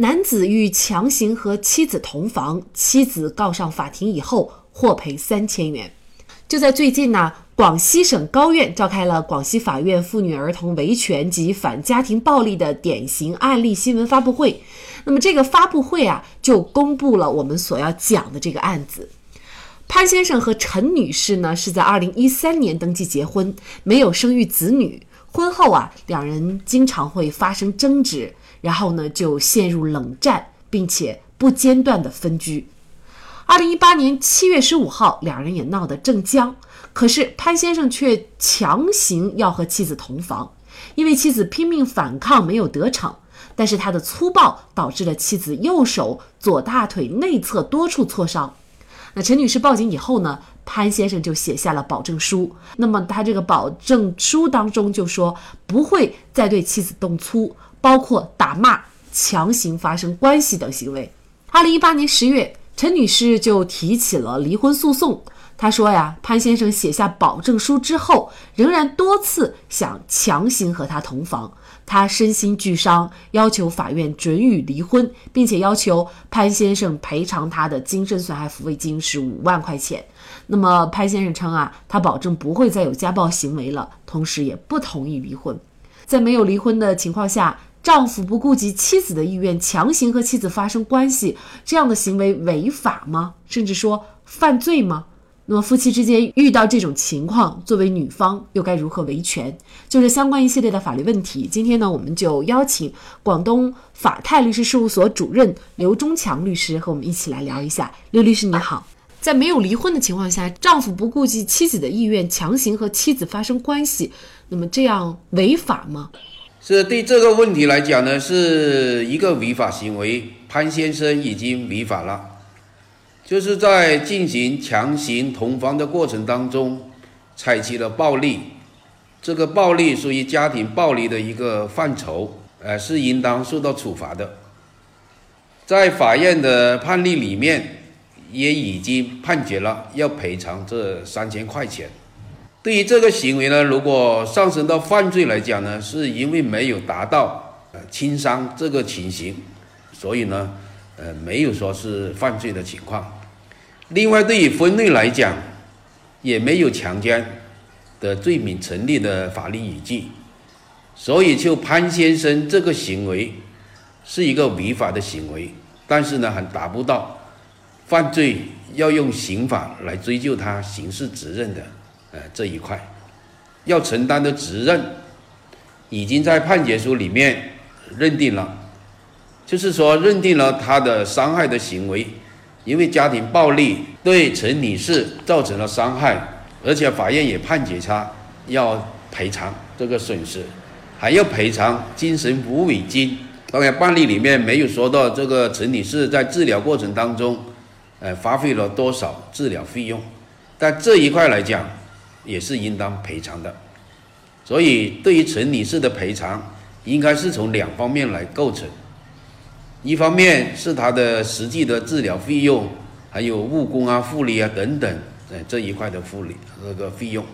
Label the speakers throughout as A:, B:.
A: 男子欲强行和妻子同房，妻子告上法庭以后获赔三千元。就在最近呢，广西省高院召开了广西法院妇女儿童维权及反家庭暴力的典型案例新闻发布会。那么这个发布会啊，就公布了我们所要讲的这个案子。潘先生和陈女士呢，是在二零一三年登记结婚，没有生育子女。婚后啊，两人经常会发生争执。然后呢，就陷入冷战，并且不间断的分居。二零一八年七月十五号，两人也闹得正僵，可是潘先生却强行要和妻子同房，因为妻子拼命反抗没有得逞，但是他的粗暴导致了妻子右手左大腿内侧多处挫伤。那陈女士报警以后呢，潘先生就写下了保证书。那么他这个保证书当中就说不会再对妻子动粗。包括打骂、强行发生关系等行为。二零一八年十月，陈女士就提起了离婚诉讼。她说呀，潘先生写下保证书之后，仍然多次想强行和她同房，她身心俱伤，要求法院准予离婚，并且要求潘先生赔偿她的精神损害抚慰金是五万块钱。那么潘先生称啊，他保证不会再有家暴行为了，同时也不同意离婚。在没有离婚的情况下。丈夫不顾及妻子的意愿，强行和妻子发生关系，这样的行为违法吗？甚至说犯罪吗？那么夫妻之间遇到这种情况，作为女方又该如何维权？就是相关一系列的法律问题。今天呢，我们就邀请广东法泰律师事务所主任刘忠强律师和我们一起来聊一下。刘律师你好，在没有离婚的情况下，丈夫不顾及妻子的意愿，强行和妻子发生关系，那么这样违法吗？
B: 是对这个问题来讲呢，是一个违法行为。潘先生已经违法了，就是在进行强行同房的过程当中，采取了暴力，这个暴力属于家庭暴力的一个范畴，呃，是应当受到处罚的。在法院的判例里面，也已经判决了要赔偿这三千块钱。对于这个行为呢，如果上升到犯罪来讲呢，是因为没有达到呃轻伤这个情形，所以呢，呃没有说是犯罪的情况。另外，对于分类来讲，也没有强奸的罪名成立的法律依据，所以就潘先生这个行为是一个违法的行为，但是呢，还达不到犯罪要用刑法来追究他刑事责任的。呃，这一块要承担的责任，已经在判决书里面认定了，就是说认定了他的伤害的行为，因为家庭暴力对陈女士造成了伤害，而且法院也判决他要赔偿这个损失，还要赔偿精神抚慰金。当然，判例里面没有说到这个陈女士在治疗过程当中，呃，花费了多少治疗费用，但这一块来讲。也是应当赔偿的，所以对于陈女士的赔偿，应该是从两方面来构成，一方面是她的实际的治疗费用，还有误工啊、护理啊等等，呃这一块的护理那个费用；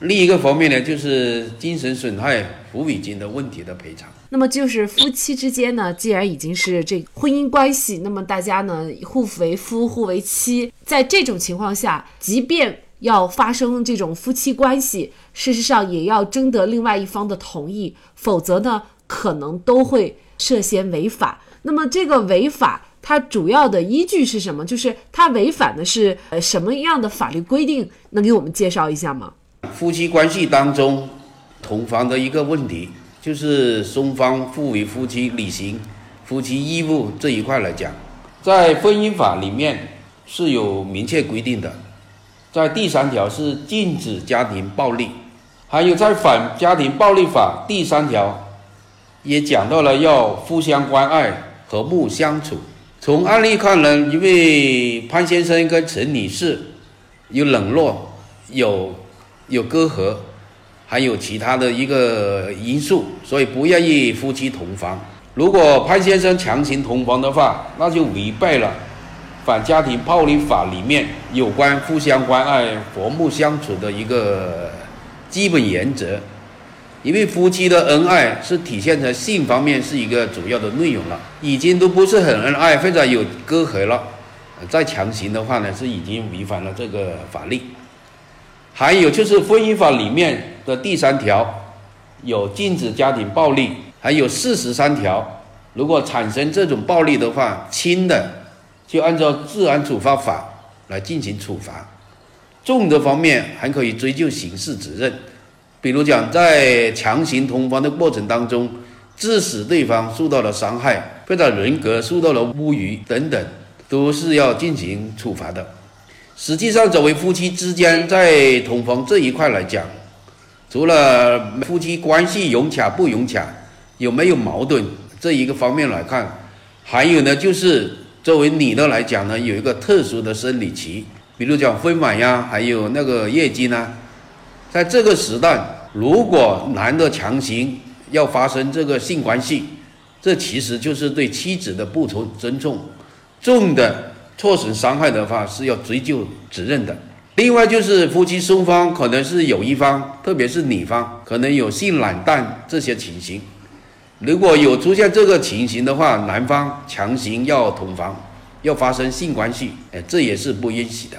B: 另一个方面呢，就是精神损害抚慰金的问题的赔偿。
A: 那么就是夫妻之间呢，既然已经是这婚姻关系，那么大家呢互为夫、互为妻，在这种情况下，即便要发生这种夫妻关系，事实上也要征得另外一方的同意，否则呢，可能都会涉嫌违法。那么这个违法，它主要的依据是什么？就是它违反的是呃什么样的法律规定？能给我们介绍一下吗？
B: 夫妻关系当中，同房的一个问题，就是双方互为夫妻履行夫妻义务这一块来讲，在婚姻法里面是有明确规定的。在第三条是禁止家庭暴力，还有在反家庭暴力法第三条，也讲到了要互相关爱、和睦相处，从案例看呢，因为潘先生跟陈女士有冷落，有有隔阂，还有其他的一个因素，所以不愿意夫妻同房。如果潘先生强行同房的话，那就违背了《反家庭暴力法》里面有关互相关爱、和睦相处的一个基本原则。因为夫妻的恩爱是体现在性方面是一个主要的内容了，已经都不是很恩爱或者有隔阂了，再强行的话呢，是已经违反了这个法律。还有就是婚姻法里面的第三条，有禁止家庭暴力，还有四十三条，如果产生这种暴力的话，轻的就按照治安处罚法来进行处罚，重的方面还可以追究刑事责任。比如讲，在强行同房的过程当中，致使对方受到了伤害，或者人格受到了侮辱等等，都是要进行处罚的。实际上，作为夫妻之间在同房这一块来讲，除了夫妻关系融洽不融洽，有没有矛盾这一个方面来看，还有呢，就是作为女的来讲呢，有一个特殊的生理期，比如讲分娩呀，还有那个月经呢。在这个时代，如果男的强行要发生这个性关系，这其实就是对妻子的不尊尊重，重的错损伤害的话是要追究责任的。另外就是夫妻双方可能是有一方，特别是女方可能有性冷淡这些情形，如果有出现这个情形的话，男方强行要同房，要发生性关系，哎，这也是不允许的。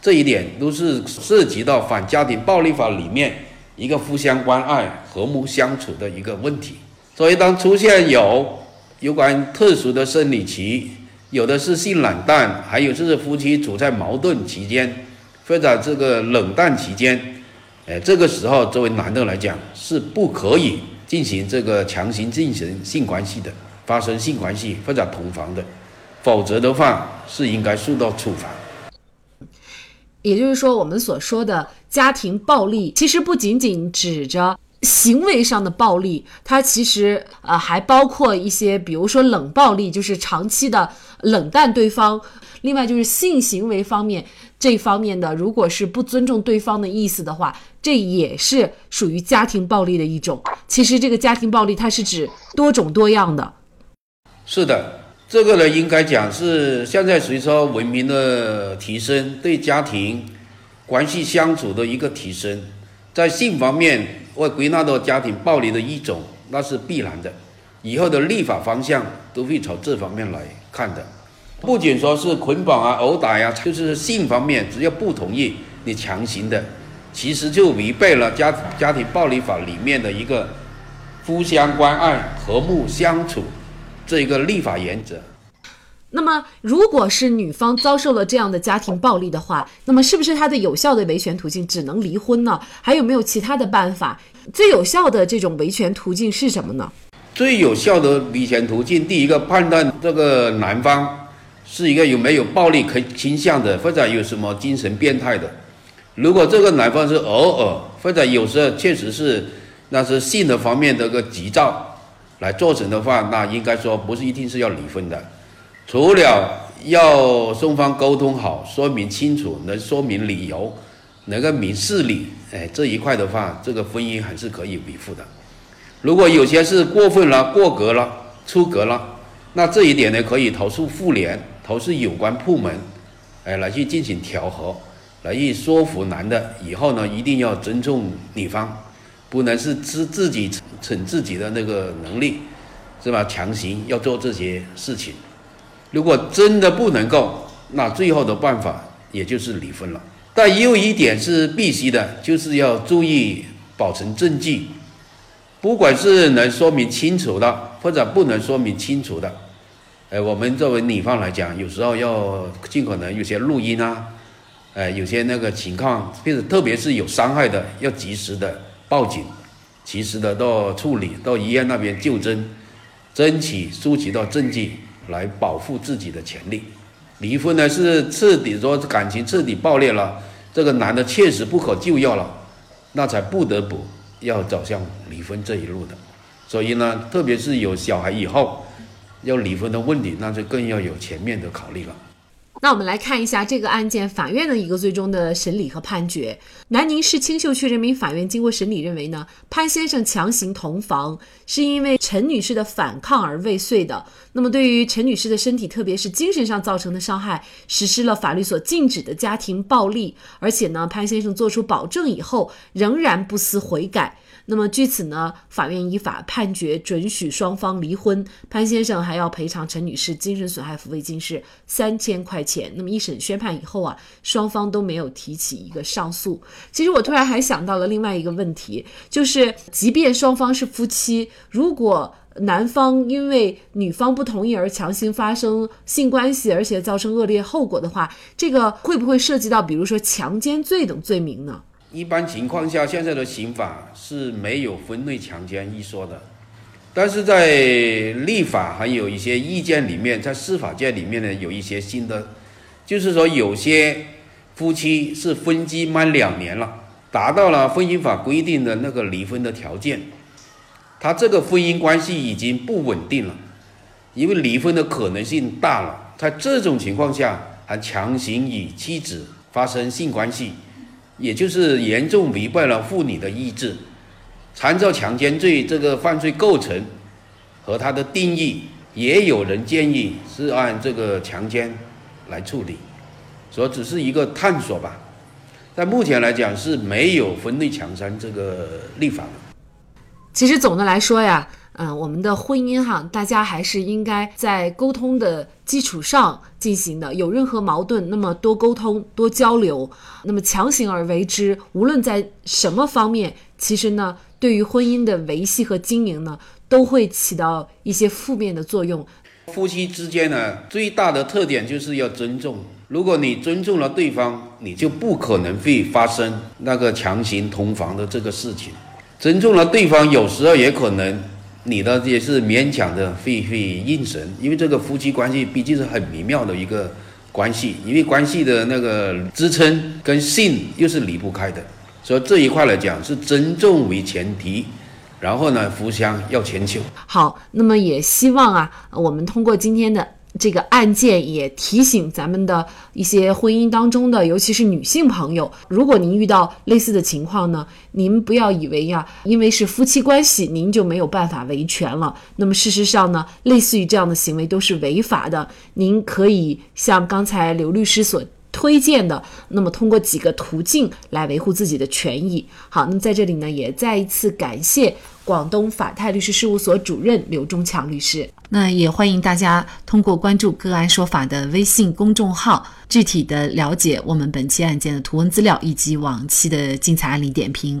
B: 这一点都是涉及到反家庭暴力法里面一个互相关爱、和睦相处的一个问题。所以，当出现有有关特殊的生理期，有的是性冷淡，还有就是夫妻处在矛盾期间或者这个冷淡期间，哎，这个时候作为男的来讲是不可以进行这个强行进行性关系的，发生性关系或者同房的，否则的话是应该受到处罚。
A: 也就是说，我们所说的家庭暴力，其实不仅仅指着行为上的暴力，它其实呃还包括一些，比如说冷暴力，就是长期的冷淡对方；另外就是性行为方面这方面的，如果是不尊重对方的意思的话，这也是属于家庭暴力的一种。其实这个家庭暴力，它是指多种多样的。
B: 是的。这个呢，应该讲是现在随着文明的提升，对家庭关系相处的一个提升，在性方面会归纳到家庭暴力的一种，那是必然的。以后的立法方向都会朝这方面来看的。不仅说是捆绑啊、殴打呀，就是性方面，只要不同意你强行的，其实就违背了家家庭暴力法里面的一个互相关爱、和睦相处。这一个立法原则。
A: 那么，如果是女方遭受了这样的家庭暴力的话，那么是不是她的有效的维权途径只能离婚呢？还有没有其他的办法？最有效的这种维权途径是什么呢？
B: 最有效的维权途径，第一个判断这个男方是一个有没有暴力可倾向的，或者有什么精神变态的。如果这个男方是偶尔或者有时候确实是那是性的方面的个急躁。来做成的话，那应该说不是一定是要离婚的，除了要双方沟通好，说明清楚，能说明理由，能够明事理，哎，这一块的话，这个婚姻还是可以维护的。如果有些是过分了、过格了、出格了，那这一点呢，可以投诉妇联，投诉有关部门，哎，来去进行调和，来去说服男的以后呢，一定要尊重女方。不能是自自己逞自己的那个能力，是吧？强行要做这些事情，如果真的不能够，那最后的办法也就是离婚了。但也有一点是必须的，就是要注意保存证据，不管是能说明清楚的，或者不能说明清楚的，哎，我们作为女方来讲，有时候要尽可能有些录音啊，哎，有些那个情况，并且特别是有伤害的，要及时的。报警，及时的到处理，到医院那边就诊，争取收集到证据来保护自己的权利。离婚呢是彻底说感情彻底爆裂了，这个男的确实不可救药了，那才不得不要走向离婚这一路的。所以呢，特别是有小孩以后，要离婚的问题，那就更要有全面的考虑了。
A: 那我们来看一下这个案件法院的一个最终的审理和判决。南宁市青秀区人民法院经过审理认为呢，潘先生强行同房是因为陈女士的反抗而未遂的。那么对于陈女士的身体，特别是精神上造成的伤害，实施了法律所禁止的家庭暴力。而且呢，潘先生做出保证以后，仍然不思悔改。那么据此呢，法院依法判决准许双方离婚，潘先生还要赔偿陈女士精神损害抚慰金是三千块钱。那么一审宣判以后啊，双方都没有提起一个上诉。其实我突然还想到了另外一个问题，就是即便双方是夫妻，如果男方因为女方不同意而强行发生性关系，而且造成恶劣后果的话，这个会不会涉及到比如说强奸罪等罪名呢？
B: 一般情况下，现在的刑法是没有分类强奸一说的，但是在立法还有一些意见里面，在司法界里面呢，有一些新的，就是说有些夫妻是分居满两年了，达到了婚姻法规定的那个离婚的条件，他这个婚姻关系已经不稳定了，因为离婚的可能性大了，在这种情况下还强行与妻子发生性关系。也就是严重违背了妇女的意志，参照强奸罪这个犯罪构成和它的定义，也有人建议是按这个强奸来处理，所以只是一个探索吧。但目前来讲是没有分类强奸这个立法的。
A: 其实总的来说呀。嗯，我们的婚姻哈，大家还是应该在沟通的基础上进行的。有任何矛盾，那么多沟通、多交流。那么强行而为之，无论在什么方面，其实呢，对于婚姻的维系和经营呢，都会起到一些负面的作用。
B: 夫妻之间呢，最大的特点就是要尊重。如果你尊重了对方，你就不可能会发生那个强行同房的这个事情。尊重了对方，有时候也可能。你的也是勉强的会会应神，因为这个夫妻关系毕竟是很微妙的一个关系，因为关系的那个支撑跟性又是离不开的，所以这一块来讲是尊重为前提，然后呢，互相要迁就。
A: 好，那么也希望啊，我们通过今天的。这个案件也提醒咱们的一些婚姻当中的，尤其是女性朋友，如果您遇到类似的情况呢，您不要以为呀，因为是夫妻关系，您就没有办法维权了。那么事实上呢，类似于这样的行为都是违法的。您可以像刚才刘律师所推荐的，那么通过几个途径来维护自己的权益。好，那么在这里呢，也再一次感谢。广东法泰律师事务所主任刘忠强律师，那也欢迎大家通过关注“个案说法”的微信公众号，具体的了解我们本期案件的图文资料以及往期的精彩案例点评。